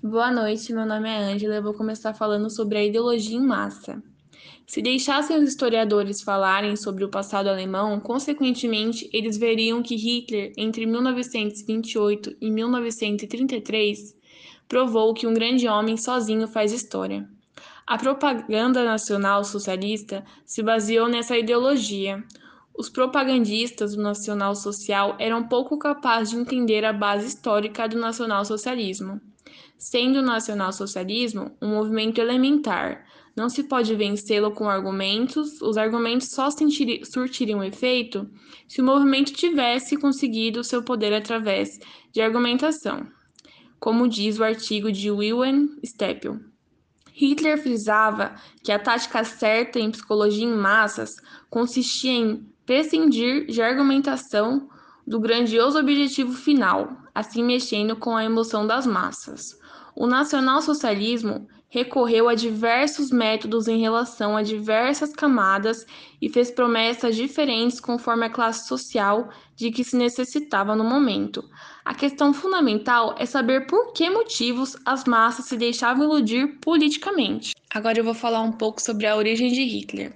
Boa noite, meu nome é Ângela. Eu vou começar falando sobre a ideologia em massa. Se deixassem os historiadores falarem sobre o passado alemão, consequentemente, eles veriam que Hitler, entre 1928 e 1933, provou que um grande homem sozinho faz história. A propaganda nacional socialista se baseou nessa ideologia. Os propagandistas do nacional-social eram pouco capazes de entender a base histórica do nacional-socialismo. Sendo o nacionalsocialismo um movimento elementar, não se pode vencê-lo com argumentos, os argumentos só surtiriam efeito se o movimento tivesse conseguido seu poder através de argumentação, como diz o artigo de Wilhelm Steppel. Hitler frisava que a tática certa em psicologia em massas consistia em prescindir de argumentação do grandioso objetivo final, assim mexendo com a emoção das massas. O nacionalsocialismo recorreu a diversos métodos em relação a diversas camadas e fez promessas diferentes conforme a classe social de que se necessitava no momento. A questão fundamental é saber por que motivos as massas se deixavam iludir politicamente. Agora eu vou falar um pouco sobre a origem de Hitler.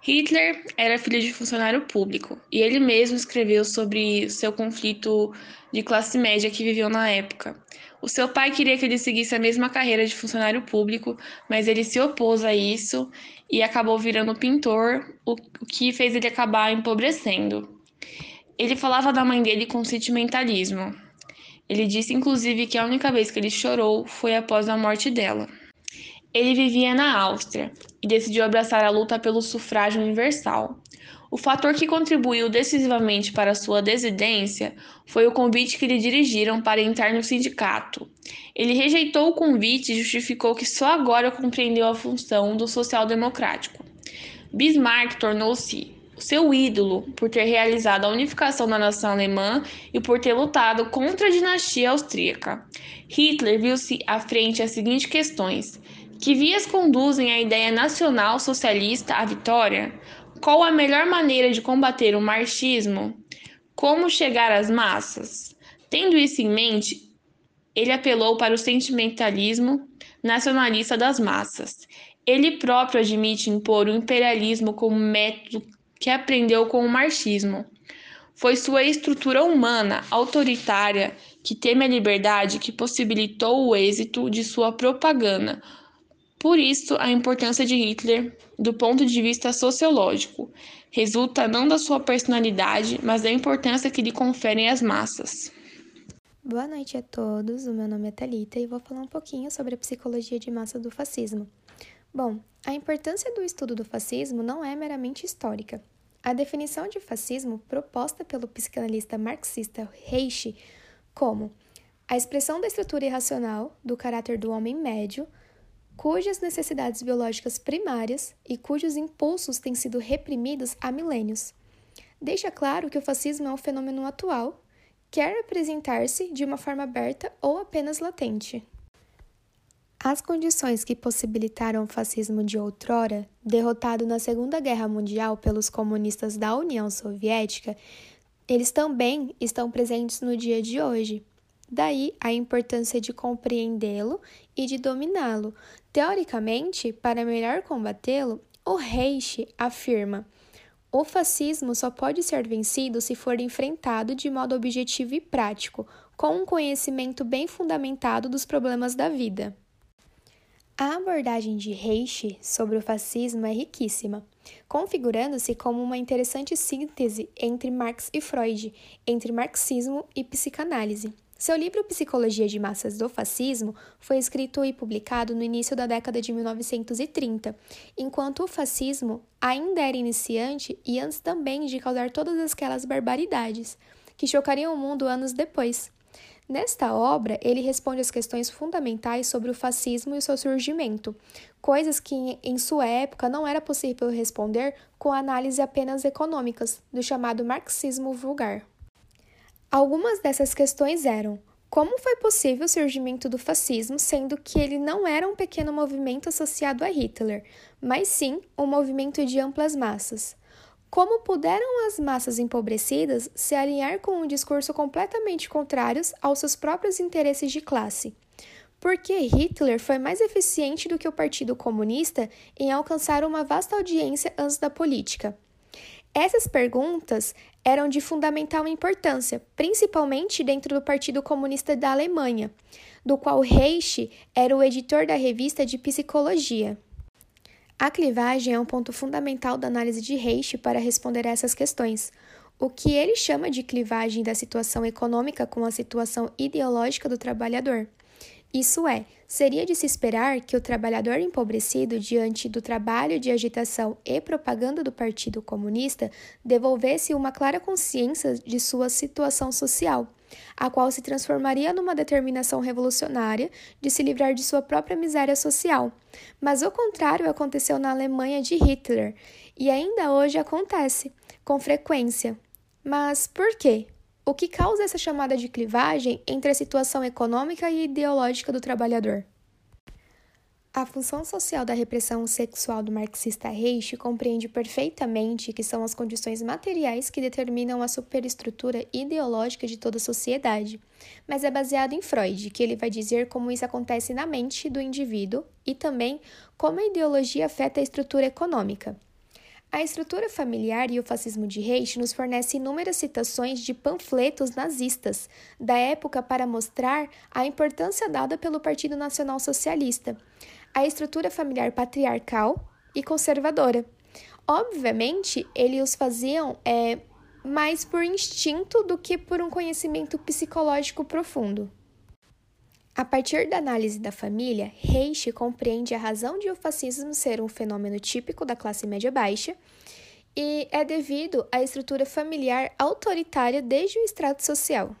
Hitler era filho de funcionário público e ele mesmo escreveu sobre seu conflito de classe média que viveu na época. O seu pai queria que ele seguisse a mesma carreira de funcionário público, mas ele se opôs a isso e acabou virando pintor, o que fez ele acabar empobrecendo. Ele falava da mãe dele com sentimentalismo. Ele disse inclusive que a única vez que ele chorou foi após a morte dela. Ele vivia na Áustria e decidiu abraçar a luta pelo sufrágio universal. O fator que contribuiu decisivamente para sua desidência foi o convite que lhe dirigiram para entrar no sindicato. Ele rejeitou o convite e justificou que só agora compreendeu a função do social-democrático. Bismarck tornou-se seu ídolo por ter realizado a unificação da nação alemã e por ter lutado contra a dinastia austríaca. Hitler viu-se à frente as seguintes questões: que vias conduzem a ideia nacional socialista à vitória? Qual a melhor maneira de combater o marxismo? Como chegar às massas? Tendo isso em mente, ele apelou para o sentimentalismo nacionalista das massas. Ele próprio admite impor o imperialismo como método que aprendeu com o marxismo. Foi sua estrutura humana, autoritária, que teme a liberdade, que possibilitou o êxito de sua propaganda, por isso, a importância de Hitler, do ponto de vista sociológico, resulta não da sua personalidade, mas da importância que lhe conferem as massas. Boa noite a todos, o meu nome é Talita e vou falar um pouquinho sobre a psicologia de massa do fascismo. Bom, a importância do estudo do fascismo não é meramente histórica. A definição de fascismo proposta pelo psicanalista marxista Reich como a expressão da estrutura irracional do caráter do homem médio cujas necessidades biológicas primárias e cujos impulsos têm sido reprimidos há milênios. Deixa claro que o fascismo é um fenômeno atual, quer apresentar-se de uma forma aberta ou apenas latente. As condições que possibilitaram o fascismo de outrora, derrotado na Segunda Guerra Mundial pelos comunistas da União Soviética, eles também estão presentes no dia de hoje. Daí a importância de compreendê-lo e de dominá-lo. Teoricamente, para melhor combatê-lo, o Reich afirma: o fascismo só pode ser vencido se for enfrentado de modo objetivo e prático, com um conhecimento bem fundamentado dos problemas da vida. A abordagem de Reich sobre o fascismo é riquíssima, configurando-se como uma interessante síntese entre Marx e Freud, entre marxismo e psicanálise. Seu livro Psicologia de Massas do Fascismo foi escrito e publicado no início da década de 1930, enquanto o fascismo ainda era iniciante e antes também de causar todas aquelas barbaridades que chocariam o mundo anos depois. Nesta obra, ele responde às questões fundamentais sobre o fascismo e o seu surgimento, coisas que em sua época não era possível responder com análise apenas econômicas, do chamado marxismo vulgar. Algumas dessas questões eram: como foi possível o surgimento do fascismo, sendo que ele não era um pequeno movimento associado a Hitler, mas sim um movimento de amplas massas? Como puderam as massas empobrecidas se alinhar com um discurso completamente contrário aos seus próprios interesses de classe? Por que Hitler foi mais eficiente do que o Partido Comunista em alcançar uma vasta audiência antes da política? Essas perguntas eram de fundamental importância, principalmente dentro do Partido Comunista da Alemanha, do qual Reich era o editor da revista de psicologia. A clivagem é um ponto fundamental da análise de Reich para responder a essas questões. O que ele chama de clivagem da situação econômica com a situação ideológica do trabalhador. Isso é, seria de se esperar que o trabalhador empobrecido, diante do trabalho de agitação e propaganda do Partido Comunista, devolvesse uma clara consciência de sua situação social, a qual se transformaria numa determinação revolucionária de se livrar de sua própria miséria social. Mas o contrário aconteceu na Alemanha de Hitler e ainda hoje acontece, com frequência. Mas por quê? O que causa essa chamada de clivagem entre a situação econômica e ideológica do trabalhador? A função social da repressão sexual do marxista Reich compreende perfeitamente que são as condições materiais que determinam a superestrutura ideológica de toda a sociedade, mas é baseado em Freud, que ele vai dizer como isso acontece na mente do indivíduo e também como a ideologia afeta a estrutura econômica. A estrutura familiar e o fascismo de Reich nos fornece inúmeras citações de panfletos nazistas da época para mostrar a importância dada pelo Partido Nacional Socialista, a estrutura familiar patriarcal e conservadora. Obviamente, eles os faziam é, mais por instinto do que por um conhecimento psicológico profundo. A partir da análise da família, Reich compreende a razão de o fascismo ser um fenômeno típico da classe média baixa e é devido à estrutura familiar autoritária desde o extrato social.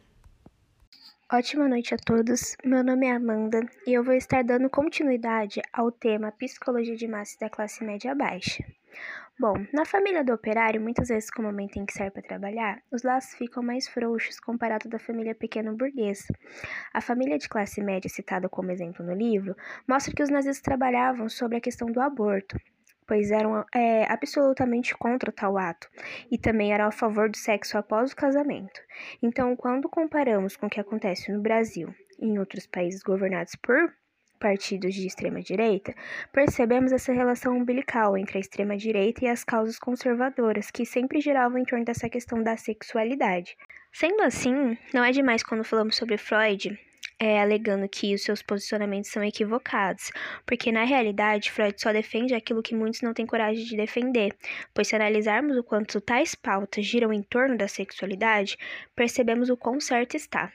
Ótima noite a todos. Meu nome é Amanda e eu vou estar dando continuidade ao tema Psicologia de Massa da classe média baixa. Bom, na família do operário, muitas vezes como o homem tem que sair para trabalhar, os laços ficam mais frouxos comparado da família pequeno-burguesa. A família de classe média, citada como exemplo no livro, mostra que os nazistas trabalhavam sobre a questão do aborto, pois eram é, absolutamente contra tal ato e também eram a favor do sexo após o casamento. Então, quando comparamos com o que acontece no Brasil e em outros países governados por partidos de extrema-direita, percebemos essa relação umbilical entre a extrema-direita e as causas conservadoras, que sempre giravam em torno dessa questão da sexualidade. Sendo assim, não é demais quando falamos sobre Freud, é, alegando que os seus posicionamentos são equivocados, porque na realidade Freud só defende aquilo que muitos não têm coragem de defender, pois se analisarmos o quanto tais pautas giram em torno da sexualidade, percebemos o quão certo está.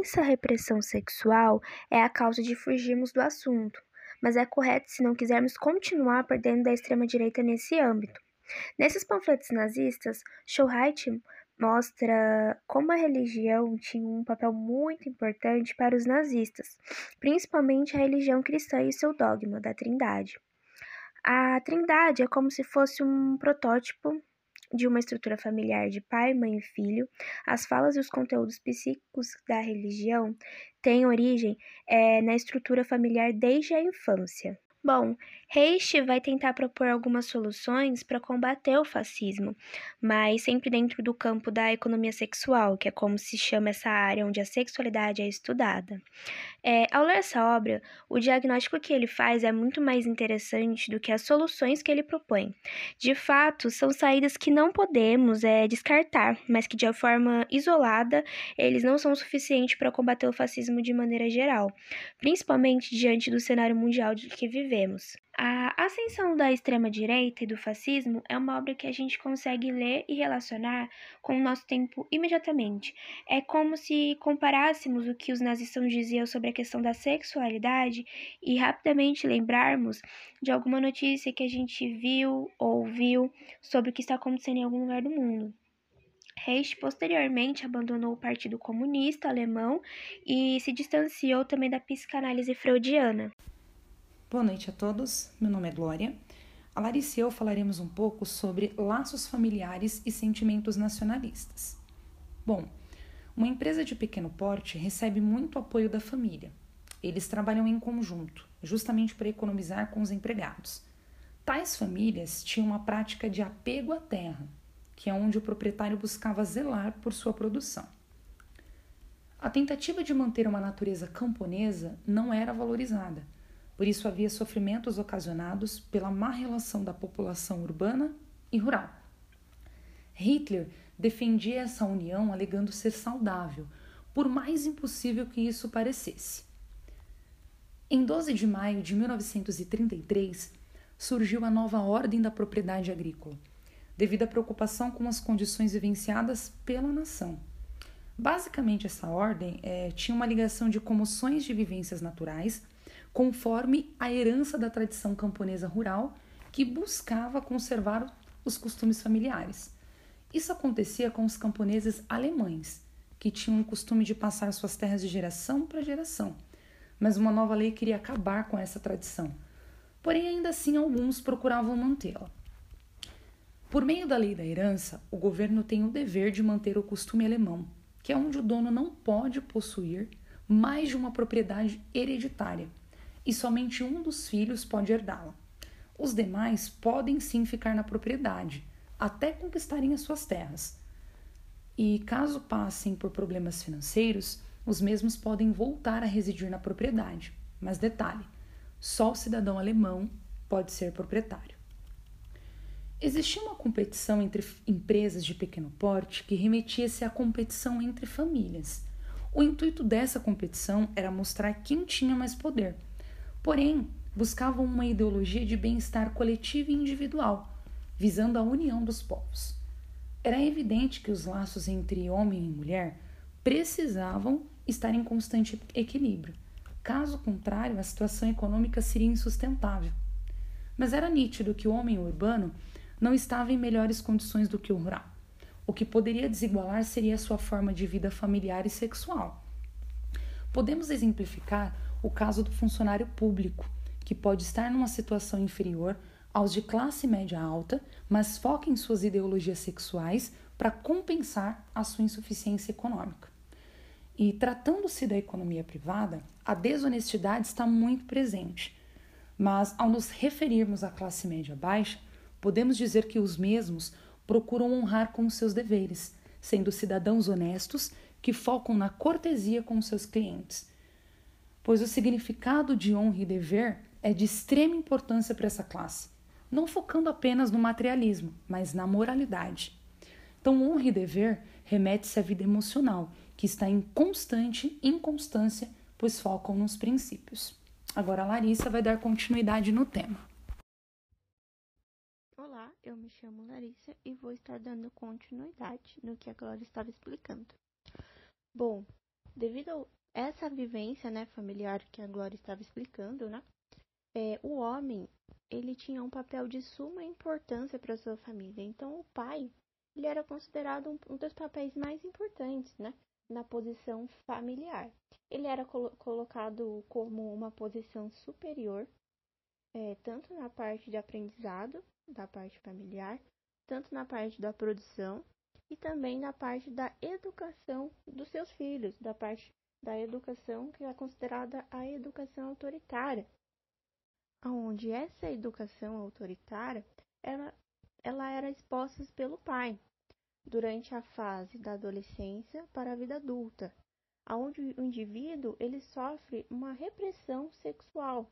Essa repressão sexual é a causa de fugirmos do assunto, mas é correto se não quisermos continuar perdendo da extrema-direita nesse âmbito. Nesses panfletos nazistas, Schulreich mostra como a religião tinha um papel muito importante para os nazistas, principalmente a religião cristã e seu dogma da Trindade. A Trindade é como se fosse um protótipo de uma estrutura familiar de pai, mãe e filho, as falas e os conteúdos psíquicos da religião têm origem é, na estrutura familiar desde a infância. Bom, Reich vai tentar propor algumas soluções para combater o fascismo, mas sempre dentro do campo da economia sexual, que é como se chama essa área onde a sexualidade é estudada. É, ao ler essa obra, o diagnóstico que ele faz é muito mais interessante do que as soluções que ele propõe. De fato, são saídas que não podemos é, descartar, mas que de forma isolada eles não são suficientes para combater o fascismo de maneira geral, principalmente diante do cenário mundial de que vivemos vivemos. A Ascensão da Extrema-Direita e do Fascismo é uma obra que a gente consegue ler e relacionar com o nosso tempo imediatamente. É como se comparássemos o que os nazistas diziam sobre a questão da sexualidade e rapidamente lembrarmos de alguma notícia que a gente viu ou ouviu sobre o que está acontecendo em algum lugar do mundo. Reich posteriormente abandonou o Partido Comunista Alemão e se distanciou também da psicanálise freudiana. Boa noite a todos, meu nome é Glória. A Larissa e eu falaremos um pouco sobre laços familiares e sentimentos nacionalistas. Bom, uma empresa de pequeno porte recebe muito apoio da família. Eles trabalham em conjunto, justamente para economizar com os empregados. Tais famílias tinham uma prática de apego à terra, que é onde o proprietário buscava zelar por sua produção. A tentativa de manter uma natureza camponesa não era valorizada, por isso havia sofrimentos ocasionados pela má relação da população urbana e rural. Hitler defendia essa união alegando ser saudável, por mais impossível que isso parecesse. Em 12 de maio de 1933, surgiu a nova Ordem da Propriedade Agrícola, devido à preocupação com as condições vivenciadas pela nação. Basicamente, essa ordem é, tinha uma ligação de comoções de vivências naturais, conforme a herança da tradição camponesa rural, que buscava conservar os costumes familiares. Isso acontecia com os camponeses alemães, que tinham o costume de passar suas terras de geração para geração. Mas uma nova lei queria acabar com essa tradição. Porém, ainda assim, alguns procuravam mantê-la. Por meio da lei da herança, o governo tem o dever de manter o costume alemão que é onde o dono não pode possuir mais de uma propriedade hereditária e somente um dos filhos pode herdá-la. Os demais podem sim ficar na propriedade, até conquistarem as suas terras. E caso passem por problemas financeiros, os mesmos podem voltar a residir na propriedade. Mas detalhe: só o cidadão alemão pode ser proprietário. Existia uma competição entre empresas de pequeno porte que remetia-se à competição entre famílias. O intuito dessa competição era mostrar quem tinha mais poder. Porém, buscavam uma ideologia de bem-estar coletivo e individual, visando a união dos povos. Era evidente que os laços entre homem e mulher precisavam estar em constante equilíbrio. Caso contrário, a situação econômica seria insustentável. Mas era nítido que o homem urbano não estava em melhores condições do que o rural. O que poderia desigualar seria a sua forma de vida familiar e sexual. Podemos exemplificar o caso do funcionário público, que pode estar numa situação inferior aos de classe média alta, mas foca em suas ideologias sexuais para compensar a sua insuficiência econômica. E tratando-se da economia privada, a desonestidade está muito presente. Mas ao nos referirmos à classe média baixa, podemos dizer que os mesmos procuram honrar com seus deveres, sendo cidadãos honestos que focam na cortesia com seus clientes. Pois o significado de honra e dever é de extrema importância para essa classe, não focando apenas no materialismo, mas na moralidade. Então, honra e dever remete-se à vida emocional, que está em constante inconstância, pois focam nos princípios. Agora a Larissa vai dar continuidade no tema. Olá, eu me chamo Larissa e vou estar dando continuidade no que a Glória estava explicando. Bom, devido essa vivência né, familiar que a Glória estava explicando, né, é, o homem ele tinha um papel de suma importância para sua família. Então, o pai ele era considerado um, um dos papéis mais importantes, né, na posição familiar. Ele era colo colocado como uma posição superior, é, tanto na parte de aprendizado da parte familiar, tanto na parte da produção e também na parte da educação dos seus filhos, da parte da educação que é considerada a educação autoritária, onde essa educação autoritária ela, ela era exposta pelo pai durante a fase da adolescência para a vida adulta, onde o indivíduo ele sofre uma repressão sexual,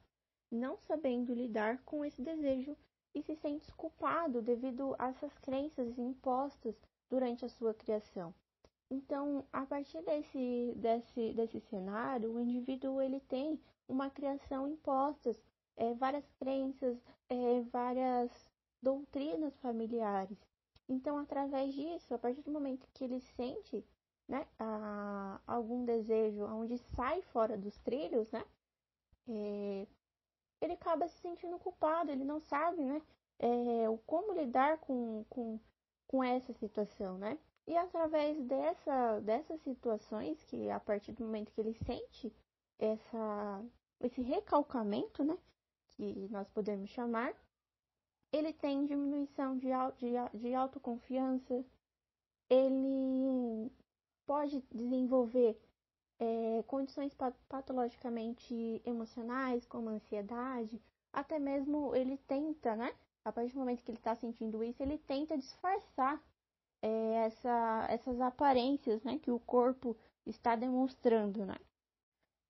não sabendo lidar com esse desejo e se sente culpado devido a essas crenças impostas durante a sua criação. Então, a partir desse, desse, desse cenário, o indivíduo ele tem uma criação impostas, é, várias crenças, é, várias doutrinas familiares. Então, através disso, a partir do momento que ele sente né, a, algum desejo onde sai fora dos trilhos, né, é, ele acaba se sentindo culpado, ele não sabe, né, é, como lidar com, com, com essa situação, né? E através dessa, dessas situações, que a partir do momento que ele sente essa, esse recalcamento, né, que nós podemos chamar, ele tem diminuição de, de, de autoconfiança, ele pode desenvolver é, condições patologicamente emocionais, como ansiedade, até mesmo ele tenta, né? A partir do momento que ele está sentindo isso, ele tenta disfarçar é, essa, essas aparências, né? Que o corpo está demonstrando, né?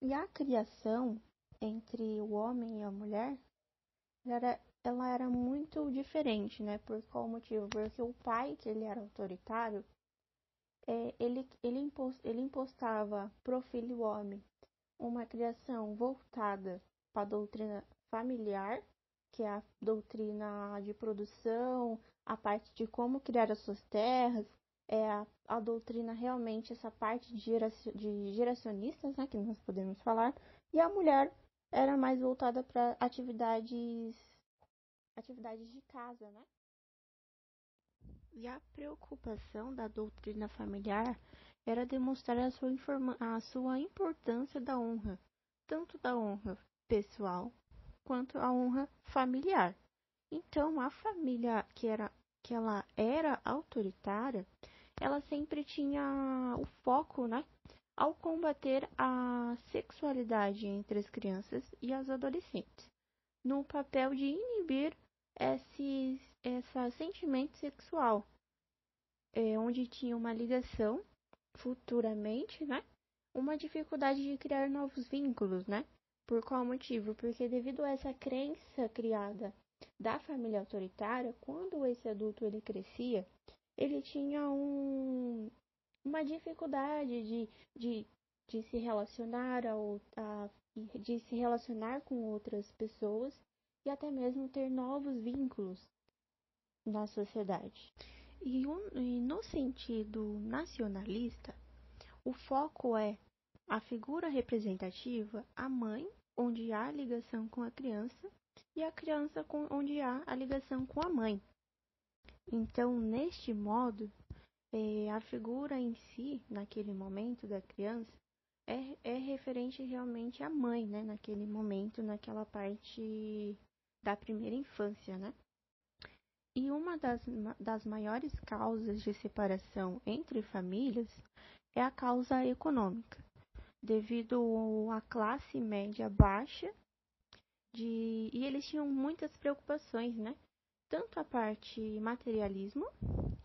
E a criação entre o homem e a mulher era, ela era muito diferente, né? Por qual motivo? Porque o pai, que ele era autoritário, é, ele, ele, impos, ele impostava pro filho homem uma criação voltada para a doutrina familiar, que é a doutrina de produção, a parte de como criar as suas terras, é a, a doutrina realmente, essa parte de, geraci de geracionistas, né, que nós podemos falar, e a mulher era mais voltada para atividades atividades de casa, né? E a preocupação da doutrina familiar era demonstrar a sua, a sua importância da honra, tanto da honra pessoal quanto a honra familiar. Então, a família que era que ela era autoritária, ela sempre tinha o foco, né, ao combater a sexualidade entre as crianças e as adolescentes, no papel de inibir esse, esse sentimento sexual, é, onde tinha uma ligação futuramente, né? Uma dificuldade de criar novos vínculos, né? Por qual motivo? Porque devido a essa crença criada da família autoritária, quando esse adulto ele crescia, ele tinha um, uma dificuldade de, de, de se relacionar ao, a, de se relacionar com outras pessoas e até mesmo ter novos vínculos na sociedade. E, um, e no sentido nacionalista, o foco é a figura representativa, a mãe, onde há ligação com a criança, e a criança com, onde há a ligação com a mãe. Então, neste modo, é, a figura em si, naquele momento da criança, é, é referente realmente à mãe, né? Naquele momento, naquela parte da primeira infância, né? E uma das, das maiores causas de separação entre famílias é a causa econômica, devido à classe média baixa de, e eles tinham muitas preocupações, né? Tanto a parte materialismo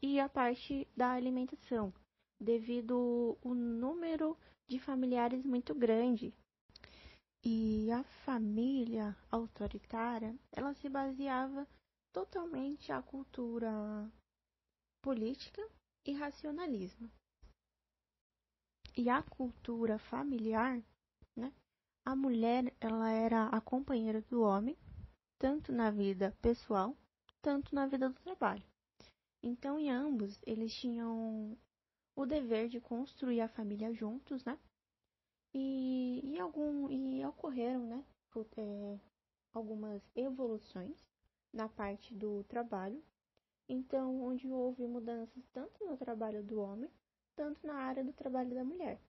e a parte da alimentação, devido o número de familiares muito grande e a família autoritária, ela se baseava totalmente à cultura política e racionalismo. E a cultura familiar, né? A mulher, ela era a companheira do homem, tanto na vida pessoal, tanto na vida do trabalho. Então, em ambos, eles tinham o dever de construir a família juntos, né? E, e, algum, e ocorreram né, é, algumas evoluções na parte do trabalho, então onde houve mudanças tanto no trabalho do homem, tanto na área do trabalho da mulher.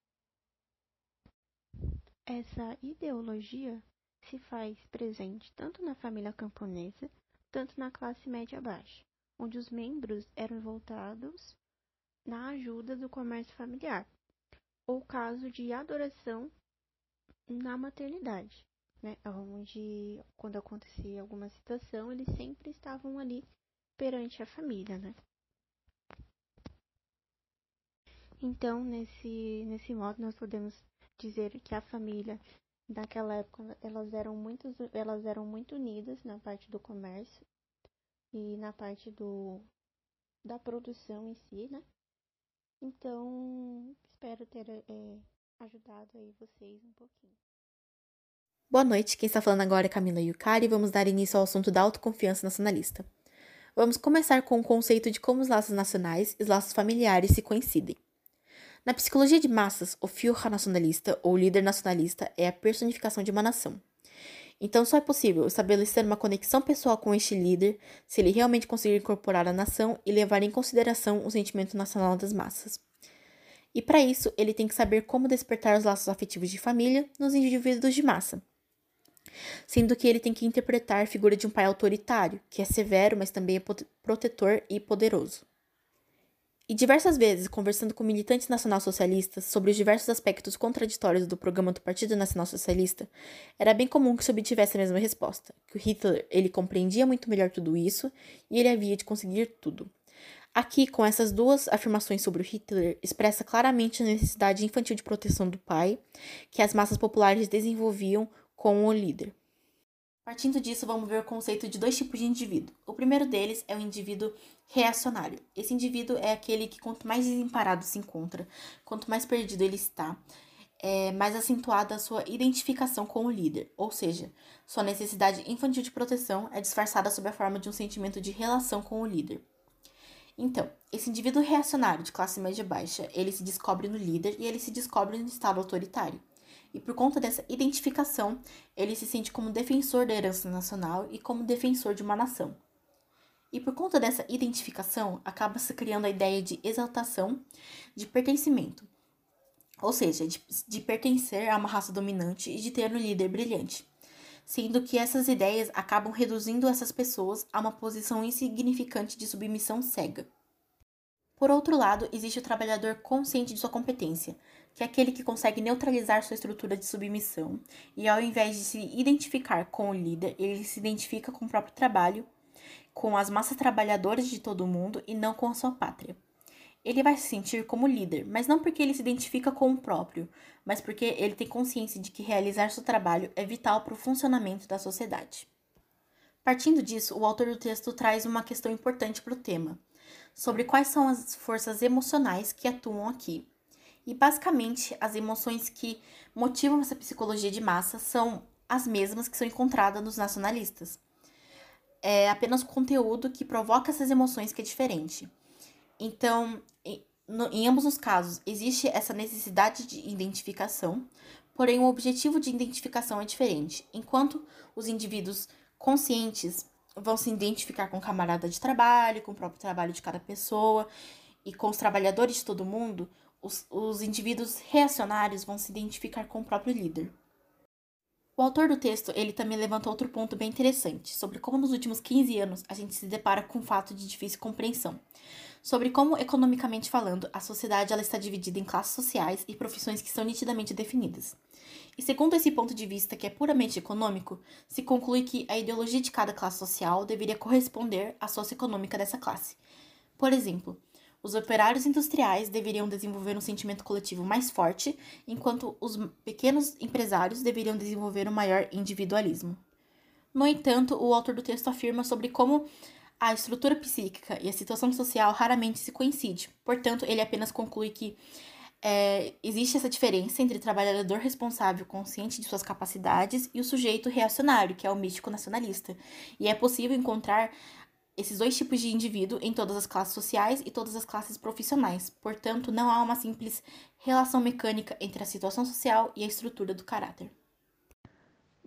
Essa ideologia se faz presente tanto na família camponesa, tanto na classe média baixa, onde os membros eram voltados na ajuda do comércio familiar, ou caso de adoração na maternidade, né? Onde, quando acontecia alguma situação, eles sempre estavam ali perante a família, né? Então, nesse, nesse modo, nós podemos dizer que a família, naquela época, elas eram, muito, elas eram muito unidas na parte do comércio e na parte do, da produção em si, né? Então, espero ter é, ajudado aí vocês um pouquinho. Boa noite, quem está falando agora é Camila Yukari e vamos dar início ao assunto da autoconfiança nacionalista. Vamos começar com o conceito de como os laços nacionais e os laços familiares se coincidem. Na psicologia de massas, o Führer nacionalista ou líder nacionalista é a personificação de uma nação. Então, só é possível estabelecer uma conexão pessoal com este líder se ele realmente conseguir incorporar a nação e levar em consideração o sentimento nacional das massas. E para isso, ele tem que saber como despertar os laços afetivos de família nos indivíduos de massa. Sendo que ele tem que interpretar a figura de um pai autoritário, que é severo, mas também é protetor e poderoso. E diversas vezes, conversando com militantes nacionalsocialistas sobre os diversos aspectos contraditórios do programa do Partido Nacional Socialista, era bem comum que se obtivesse a mesma resposta, que o Hitler ele compreendia muito melhor tudo isso e ele havia de conseguir tudo, Aqui, com essas duas afirmações sobre o Hitler, expressa claramente a necessidade infantil de proteção do pai que as massas populares desenvolviam com o líder. Partindo disso, vamos ver o conceito de dois tipos de indivíduo. O primeiro deles é o indivíduo reacionário. Esse indivíduo é aquele que, quanto mais desemparado se encontra, quanto mais perdido ele está, é mais acentuada a sua identificação com o líder, ou seja, sua necessidade infantil de proteção é disfarçada sob a forma de um sentimento de relação com o líder. Então, esse indivíduo reacionário de classe média baixa, ele se descobre no líder e ele se descobre no estado autoritário. E por conta dessa identificação, ele se sente como defensor da herança nacional e como defensor de uma nação. E por conta dessa identificação, acaba se criando a ideia de exaltação, de pertencimento, ou seja, de, de pertencer a uma raça dominante e de ter um líder brilhante sendo que essas ideias acabam reduzindo essas pessoas a uma posição insignificante de submissão cega. Por outro lado, existe o trabalhador consciente de sua competência, que é aquele que consegue neutralizar sua estrutura de submissão e, ao invés de se identificar com o líder, ele se identifica com o próprio trabalho, com as massas trabalhadoras de todo o mundo e não com a sua pátria. Ele vai se sentir como líder, mas não porque ele se identifica com o próprio, mas porque ele tem consciência de que realizar seu trabalho é vital para o funcionamento da sociedade. Partindo disso, o autor do texto traz uma questão importante para o tema, sobre quais são as forças emocionais que atuam aqui e basicamente, as emoções que motivam essa psicologia de massa são as mesmas que são encontradas nos nacionalistas. É apenas o conteúdo que provoca essas emoções que é diferente. Então, em, no, em ambos os casos, existe essa necessidade de identificação, porém o objetivo de identificação é diferente. Enquanto os indivíduos conscientes vão se identificar com o camarada de trabalho, com o próprio trabalho de cada pessoa e com os trabalhadores de todo mundo, os, os indivíduos reacionários vão se identificar com o próprio líder. O autor do texto, ele também levanta outro ponto bem interessante, sobre como nos últimos 15 anos a gente se depara com um fato de difícil compreensão, sobre como, economicamente falando, a sociedade ela está dividida em classes sociais e profissões que são nitidamente definidas. E segundo esse ponto de vista, que é puramente econômico, se conclui que a ideologia de cada classe social deveria corresponder à socioeconômica dessa classe. Por exemplo, os operários industriais deveriam desenvolver um sentimento coletivo mais forte, enquanto os pequenos empresários deveriam desenvolver um maior individualismo. No entanto, o autor do texto afirma sobre como a estrutura psíquica e a situação social raramente se coincidem. Portanto, ele apenas conclui que é, existe essa diferença entre o trabalhador responsável, consciente de suas capacidades, e o sujeito reacionário, que é o místico nacionalista. E é possível encontrar esses dois tipos de indivíduo em todas as classes sociais e todas as classes profissionais. Portanto, não há uma simples relação mecânica entre a situação social e a estrutura do caráter.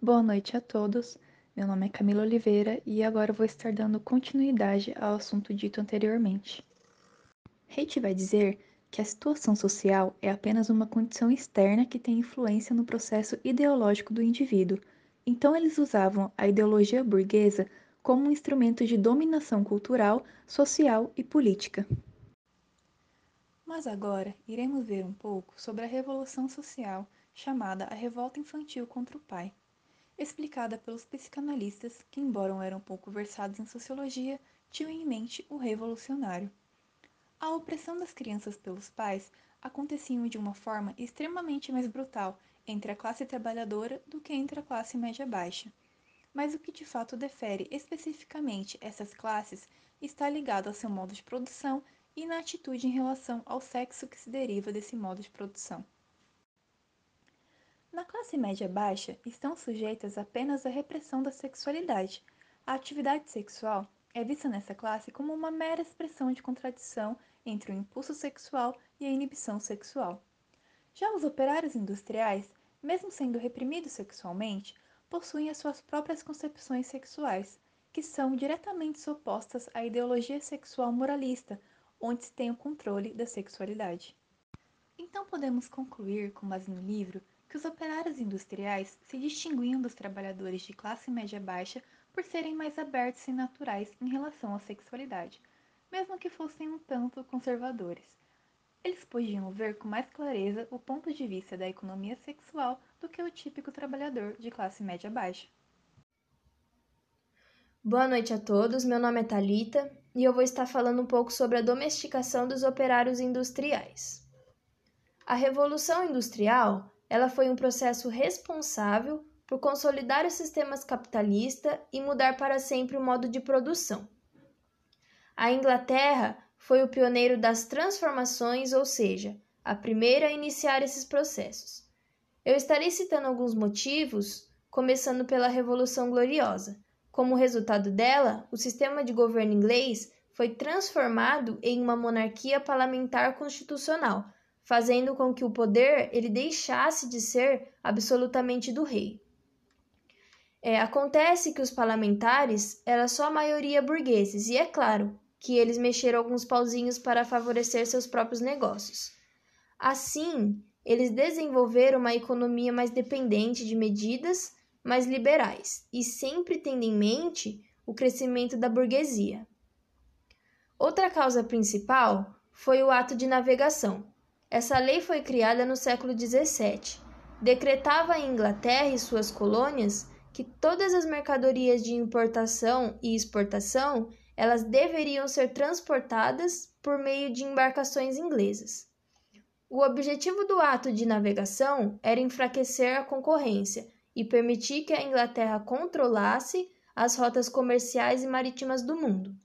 Boa noite a todos. Meu nome é Camila Oliveira e agora vou estar dando continuidade ao assunto dito anteriormente. Haidt vai dizer que a situação social é apenas uma condição externa que tem influência no processo ideológico do indivíduo. Então, eles usavam a ideologia burguesa como um instrumento de dominação cultural, social e política. Mas agora iremos ver um pouco sobre a revolução social chamada a revolta infantil contra o pai, explicada pelos psicanalistas que, embora eram pouco versados em sociologia, tinham em mente o revolucionário. A opressão das crianças pelos pais acontecia de uma forma extremamente mais brutal entre a classe trabalhadora do que entre a classe média baixa mas o que de fato difere especificamente essas classes está ligado ao seu modo de produção e na atitude em relação ao sexo que se deriva desse modo de produção. Na classe média baixa, estão sujeitas apenas à repressão da sexualidade. A atividade sexual é vista nessa classe como uma mera expressão de contradição entre o impulso sexual e a inibição sexual. Já os operários industriais, mesmo sendo reprimidos sexualmente, possuem as suas próprias concepções sexuais, que são diretamente opostas à ideologia sexual moralista, onde se tem o controle da sexualidade. Então podemos concluir, com base no livro, que os operários industriais se distinguiam dos trabalhadores de classe média baixa por serem mais abertos e naturais em relação à sexualidade, mesmo que fossem um tanto conservadores. Eles podiam ver com mais clareza o ponto de vista da economia sexual do que o típico trabalhador de classe média baixa. Boa noite a todos, meu nome é Talita e eu vou estar falando um pouco sobre a domesticação dos operários industriais. A Revolução Industrial, ela foi um processo responsável por consolidar os sistemas capitalista e mudar para sempre o modo de produção. A Inglaterra foi o pioneiro das transformações, ou seja, a primeira a iniciar esses processos. Eu estarei citando alguns motivos, começando pela Revolução Gloriosa. Como resultado dela, o sistema de governo inglês foi transformado em uma monarquia parlamentar constitucional, fazendo com que o poder ele deixasse de ser absolutamente do rei. É, acontece que os parlamentares eram só a maioria burgueses, e é claro que eles mexeram alguns pauzinhos para favorecer seus próprios negócios. Assim, eles desenvolveram uma economia mais dependente de medidas mais liberais e sempre tendo em mente o crescimento da burguesia. Outra causa principal foi o ato de navegação. Essa lei foi criada no século XVII. Decretava a Inglaterra e suas colônias que todas as mercadorias de importação e exportação elas deveriam ser transportadas por meio de embarcações inglesas. O objetivo do ato de navegação era enfraquecer a concorrência e permitir que a Inglaterra controlasse as rotas comerciais e marítimas do mundo.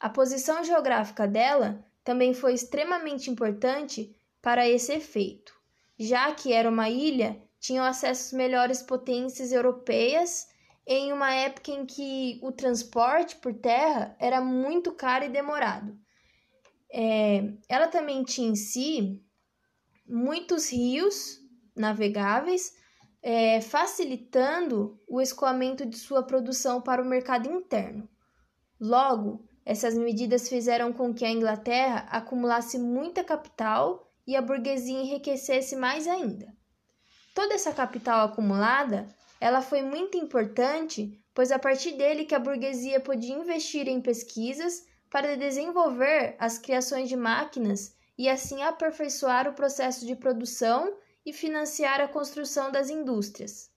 A posição geográfica dela também foi extremamente importante para esse efeito, já que era uma ilha, tinham acesso melhores potências europeias em uma época em que o transporte por terra era muito caro e demorado. É, ela também tinha em si muitos rios navegáveis, é, facilitando o escoamento de sua produção para o mercado interno. Logo, essas medidas fizeram com que a Inglaterra acumulasse muita capital e a burguesia enriquecesse mais ainda. Toda essa capital acumulada ela foi muito importante, pois a partir dele que a burguesia podia investir em pesquisas para desenvolver as criações de máquinas e assim aperfeiçoar o processo de produção e financiar a construção das indústrias.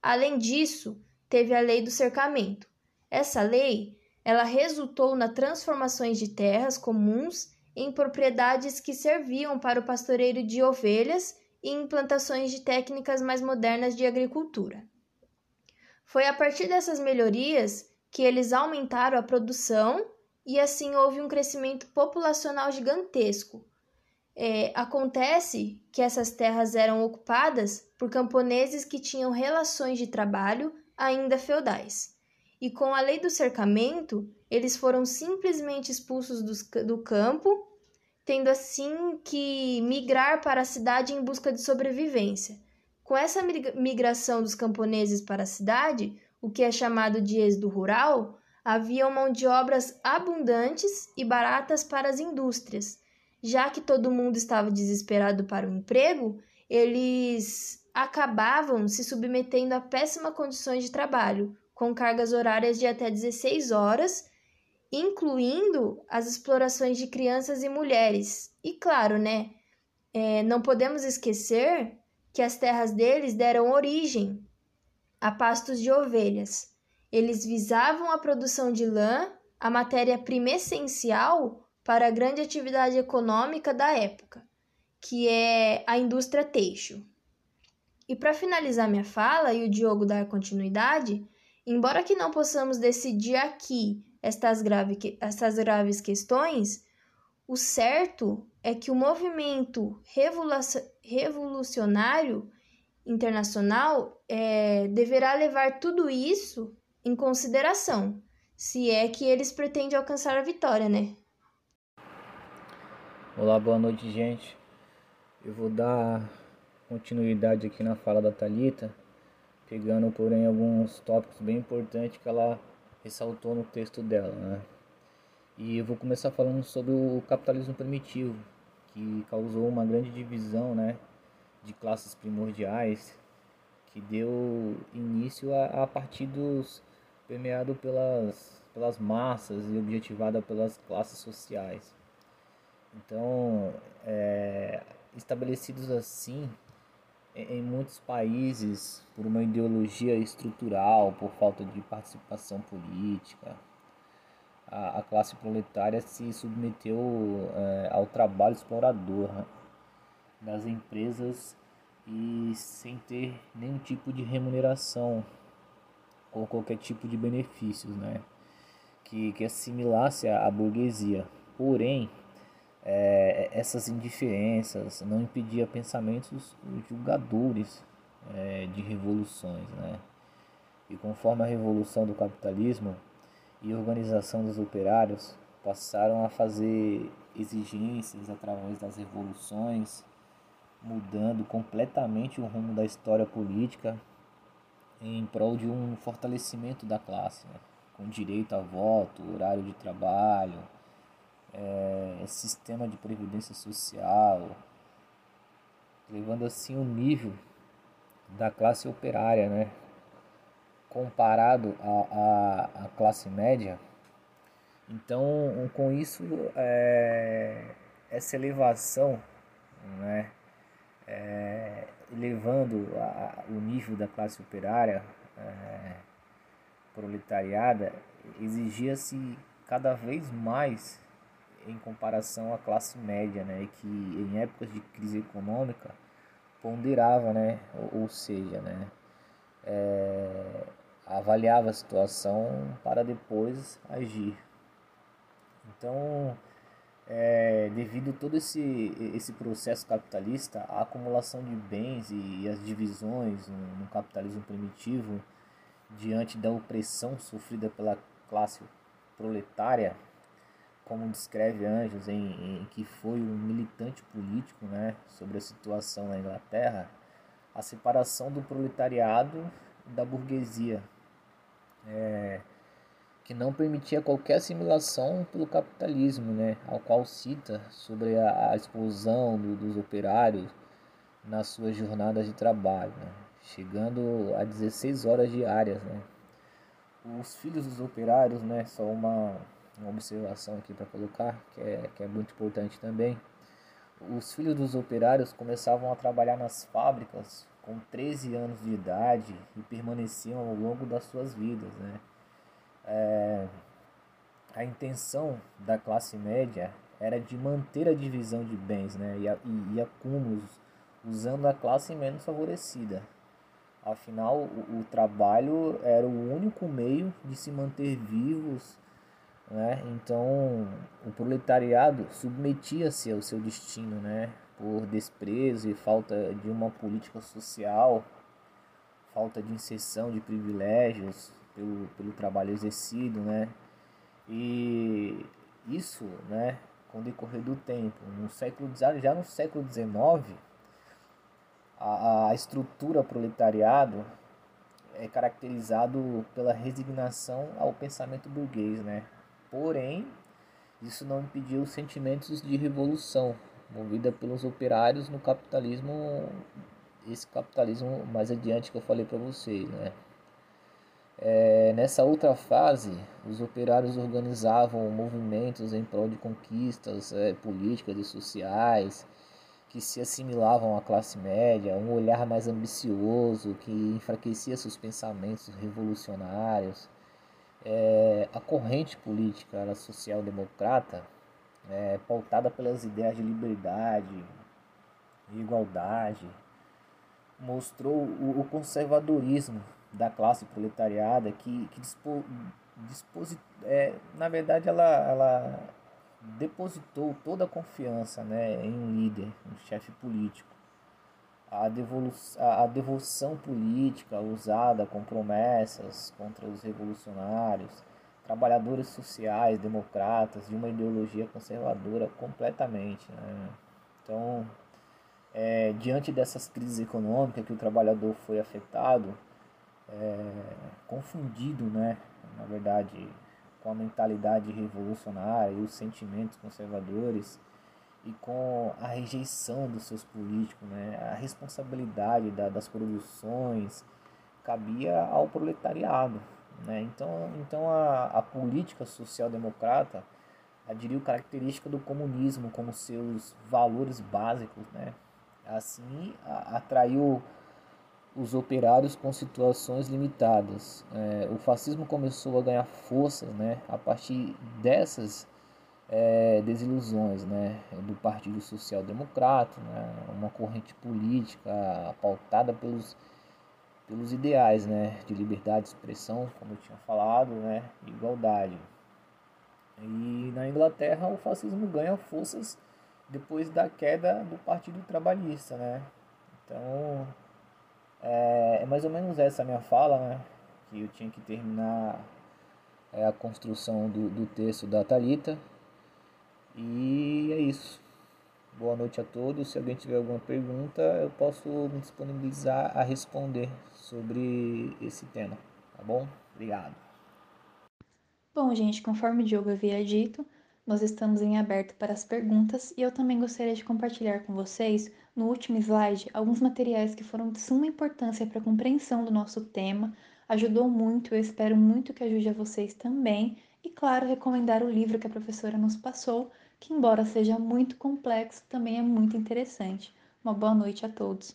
Além disso, teve a lei do cercamento. Essa lei, ela resultou na transformações de terras comuns em propriedades que serviam para o pastoreio de ovelhas e implantações de técnicas mais modernas de agricultura. Foi a partir dessas melhorias que eles aumentaram a produção e assim houve um crescimento populacional gigantesco. É, acontece que essas terras eram ocupadas por camponeses que tinham relações de trabalho ainda feudais. E com a lei do cercamento, eles foram simplesmente expulsos do, do campo, tendo assim que migrar para a cidade em busca de sobrevivência. Com essa migração dos camponeses para a cidade, o que é chamado de êxodo rural, havia mão de obras abundantes e baratas para as indústrias. Já que todo mundo estava desesperado para o emprego, eles acabavam se submetendo a péssimas condições de trabalho, com cargas horárias de até 16 horas, incluindo as explorações de crianças e mulheres. E claro, né? É, não podemos esquecer que as terras deles deram origem a pastos de ovelhas. Eles visavam a produção de lã, a matéria-prima essencial para a grande atividade econômica da época, que é a indústria têxtil. E para finalizar minha fala e o Diogo dar continuidade, embora que não possamos decidir aqui estas, grave, estas graves questões, o certo é que o movimento revolucionário internacional é, deverá levar tudo isso em consideração, se é que eles pretendem alcançar a vitória, né? Olá, boa noite, gente. Eu vou dar continuidade aqui na fala da Talita, pegando porém alguns tópicos bem importantes que ela ressaltou no texto dela, né? E eu vou começar falando sobre o capitalismo primitivo, que causou uma grande divisão né, de classes primordiais, que deu início a, a partidos permeado pelas, pelas massas e objetivada pelas classes sociais. Então, é, estabelecidos assim, em muitos países, por uma ideologia estrutural, por falta de participação política, a, a classe proletária se submeteu é, ao trabalho explorador né, das empresas e sem ter nenhum tipo de remuneração ou qualquer tipo de benefícios, né? Que, que assimilasse a, a burguesia. Porém, é, essas indiferenças não impedia pensamentos julgadores é, de revoluções, né? E conforme a revolução do capitalismo e organização dos operários passaram a fazer exigências através das revoluções, mudando completamente o rumo da história política em prol de um fortalecimento da classe, né? com direito a voto, horário de trabalho, é, sistema de previdência social, levando assim o nível da classe operária, né? comparado à, classe média. Então, com isso, é, essa elevação, né, é, elevando a, o nível da classe operária é, proletariada, exigia-se cada vez mais em comparação à classe média, né, que em épocas de crise econômica ponderava, né, ou, ou seja, né, é, avaliava a situação para depois agir. Então, é, devido a todo esse, esse processo capitalista, a acumulação de bens e, e as divisões no, no, capitalismo primitivo, diante da opressão sofrida pela classe proletária, como descreve Anjos, em, em que foi um militante político né, sobre a situação na Inglaterra, a separação do proletariado da burguesia. É, que não permitia qualquer assimilação pelo capitalismo, né, ao qual cita sobre a, a explosão do, dos operários nas suas jornadas de trabalho, né, chegando a 16 horas diárias. Né. Os filhos dos operários, né, só uma, uma observação aqui para colocar, que é, que é muito importante também. Os filhos dos operários começavam a trabalhar nas fábricas com 13 anos de idade e permaneciam ao longo das suas vidas, né? É, a intenção da classe média era de manter a divisão de bens né, e, e, e acúmulos usando a classe menos favorecida. Afinal, o, o, trabalho era o único meio de se manter vivos, né? então o proletariado submetia-se ao seu destino né? por desprezo e falta de uma política social, falta de inserção de privilégios, pelo, pelo trabalho exercido, né? E isso, né, com o decorrer do tempo, no século já no século XIX, a, a estrutura proletariado é caracterizado pela resignação ao pensamento burguês, né? Porém, isso não impediu os sentimentos de revolução movida pelos operários no capitalismo, esse capitalismo mais adiante que eu falei para vocês, né? É, nessa outra fase, os operários organizavam movimentos em prol de conquistas é, políticas e sociais que se assimilavam à classe média, um olhar mais ambicioso que enfraquecia seus pensamentos revolucionários. É, a corrente política era social-democrata, é, pautada pelas ideias de liberdade e igualdade, mostrou o, o conservadorismo da classe proletariada que, que dispo, disposi, é, na verdade ela, ela depositou toda a confiança né, em um líder, um chefe político. A, devolução, a devoção política usada com promessas contra os revolucionários, trabalhadores sociais, democratas, de uma ideologia conservadora completamente. Né? Então, é, diante dessas crises econômicas que o trabalhador foi afetado, é, confundido, né, na verdade, com a mentalidade revolucionária e os sentimentos conservadores e com a rejeição dos seus políticos, né, a responsabilidade da, das produções cabia ao proletariado. Né? Então, então a, a política social-democrata aderiu característica do comunismo como seus valores básicos. Né? Assim, a, atraiu os operários com situações limitadas. É, o fascismo começou a ganhar forças né, a partir dessas é, desilusões né, do Partido Social Democrata, né, uma corrente política pautada pelos, pelos ideais né, de liberdade de expressão, como eu tinha falado, né, igualdade. E na Inglaterra o fascismo ganha forças depois da queda do Partido Trabalhista. Né? Então é, é mais ou menos essa minha fala, né? Que eu tinha que terminar é, a construção do, do texto da Talita. E é isso. Boa noite a todos. Se alguém tiver alguma pergunta, eu posso me disponibilizar a responder sobre esse tema, tá bom? Obrigado. Bom, gente, conforme o Diogo havia dito, nós estamos em aberto para as perguntas e eu também gostaria de compartilhar com vocês no último slide alguns materiais que foram de suma importância para a compreensão do nosso tema. Ajudou muito, eu espero muito que ajude a vocês também. E, claro, recomendar o livro que a professora nos passou, que, embora seja muito complexo, também é muito interessante. Uma boa noite a todos.